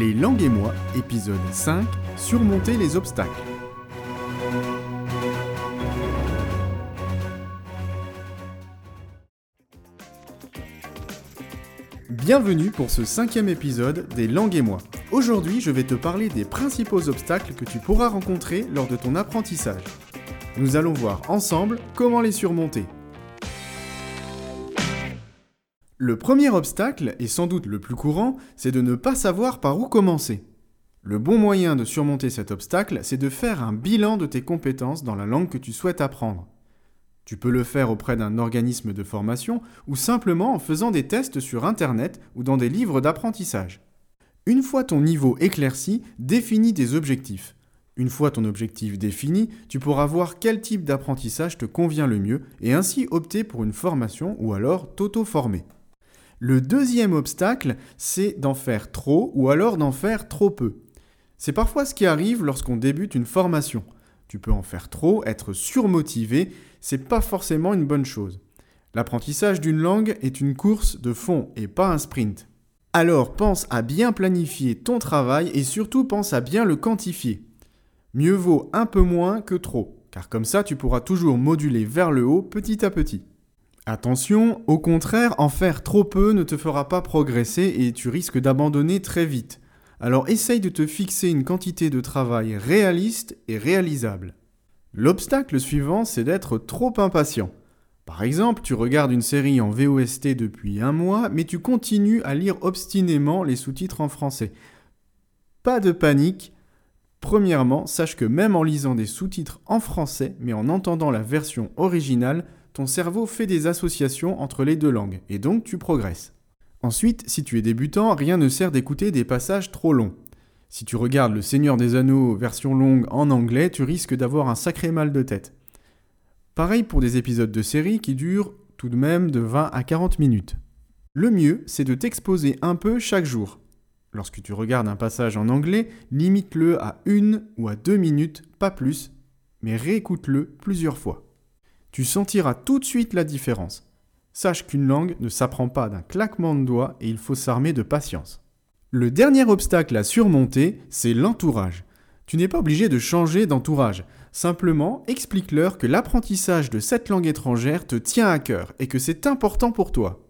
Les langues et moi, épisode 5, surmonter les obstacles. Bienvenue pour ce cinquième épisode des langues et moi. Aujourd'hui, je vais te parler des principaux obstacles que tu pourras rencontrer lors de ton apprentissage. Nous allons voir ensemble comment les surmonter. Le premier obstacle, et sans doute le plus courant, c'est de ne pas savoir par où commencer. Le bon moyen de surmonter cet obstacle, c'est de faire un bilan de tes compétences dans la langue que tu souhaites apprendre. Tu peux le faire auprès d'un organisme de formation ou simplement en faisant des tests sur Internet ou dans des livres d'apprentissage. Une fois ton niveau éclairci, définis des objectifs. Une fois ton objectif défini, tu pourras voir quel type d'apprentissage te convient le mieux et ainsi opter pour une formation ou alors t'auto-former. Le deuxième obstacle, c'est d'en faire trop ou alors d'en faire trop peu. C'est parfois ce qui arrive lorsqu'on débute une formation. Tu peux en faire trop, être surmotivé, c'est pas forcément une bonne chose. L'apprentissage d'une langue est une course de fond et pas un sprint. Alors pense à bien planifier ton travail et surtout pense à bien le quantifier. Mieux vaut un peu moins que trop, car comme ça tu pourras toujours moduler vers le haut petit à petit. Attention, au contraire, en faire trop peu ne te fera pas progresser et tu risques d'abandonner très vite. Alors essaye de te fixer une quantité de travail réaliste et réalisable. L'obstacle suivant, c'est d'être trop impatient. Par exemple, tu regardes une série en VOST depuis un mois, mais tu continues à lire obstinément les sous-titres en français. Pas de panique. Premièrement, sache que même en lisant des sous-titres en français, mais en entendant la version originale, ton cerveau fait des associations entre les deux langues, et donc tu progresses. Ensuite, si tu es débutant, rien ne sert d'écouter des passages trop longs. Si tu regardes Le Seigneur des Anneaux version longue en anglais, tu risques d'avoir un sacré mal de tête. Pareil pour des épisodes de série qui durent tout de même de 20 à 40 minutes. Le mieux, c'est de t'exposer un peu chaque jour. Lorsque tu regardes un passage en anglais, limite-le à une ou à deux minutes, pas plus, mais réécoute-le plusieurs fois tu sentiras tout de suite la différence. Sache qu'une langue ne s'apprend pas d'un claquement de doigts et il faut s'armer de patience. Le dernier obstacle à surmonter, c'est l'entourage. Tu n'es pas obligé de changer d'entourage. Simplement, explique-leur que l'apprentissage de cette langue étrangère te tient à cœur et que c'est important pour toi.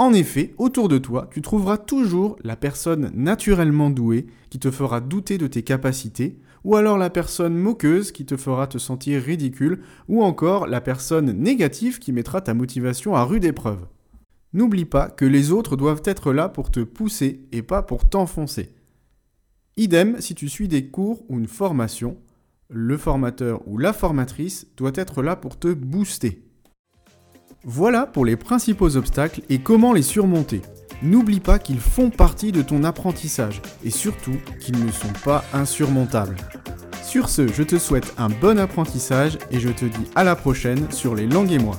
En effet, autour de toi, tu trouveras toujours la personne naturellement douée qui te fera douter de tes capacités, ou alors la personne moqueuse qui te fera te sentir ridicule, ou encore la personne négative qui mettra ta motivation à rude épreuve. N'oublie pas que les autres doivent être là pour te pousser et pas pour t'enfoncer. Idem si tu suis des cours ou une formation, le formateur ou la formatrice doit être là pour te booster. Voilà pour les principaux obstacles et comment les surmonter. N'oublie pas qu'ils font partie de ton apprentissage et surtout qu'ils ne sont pas insurmontables. Sur ce, je te souhaite un bon apprentissage et je te dis à la prochaine sur les langues et moi.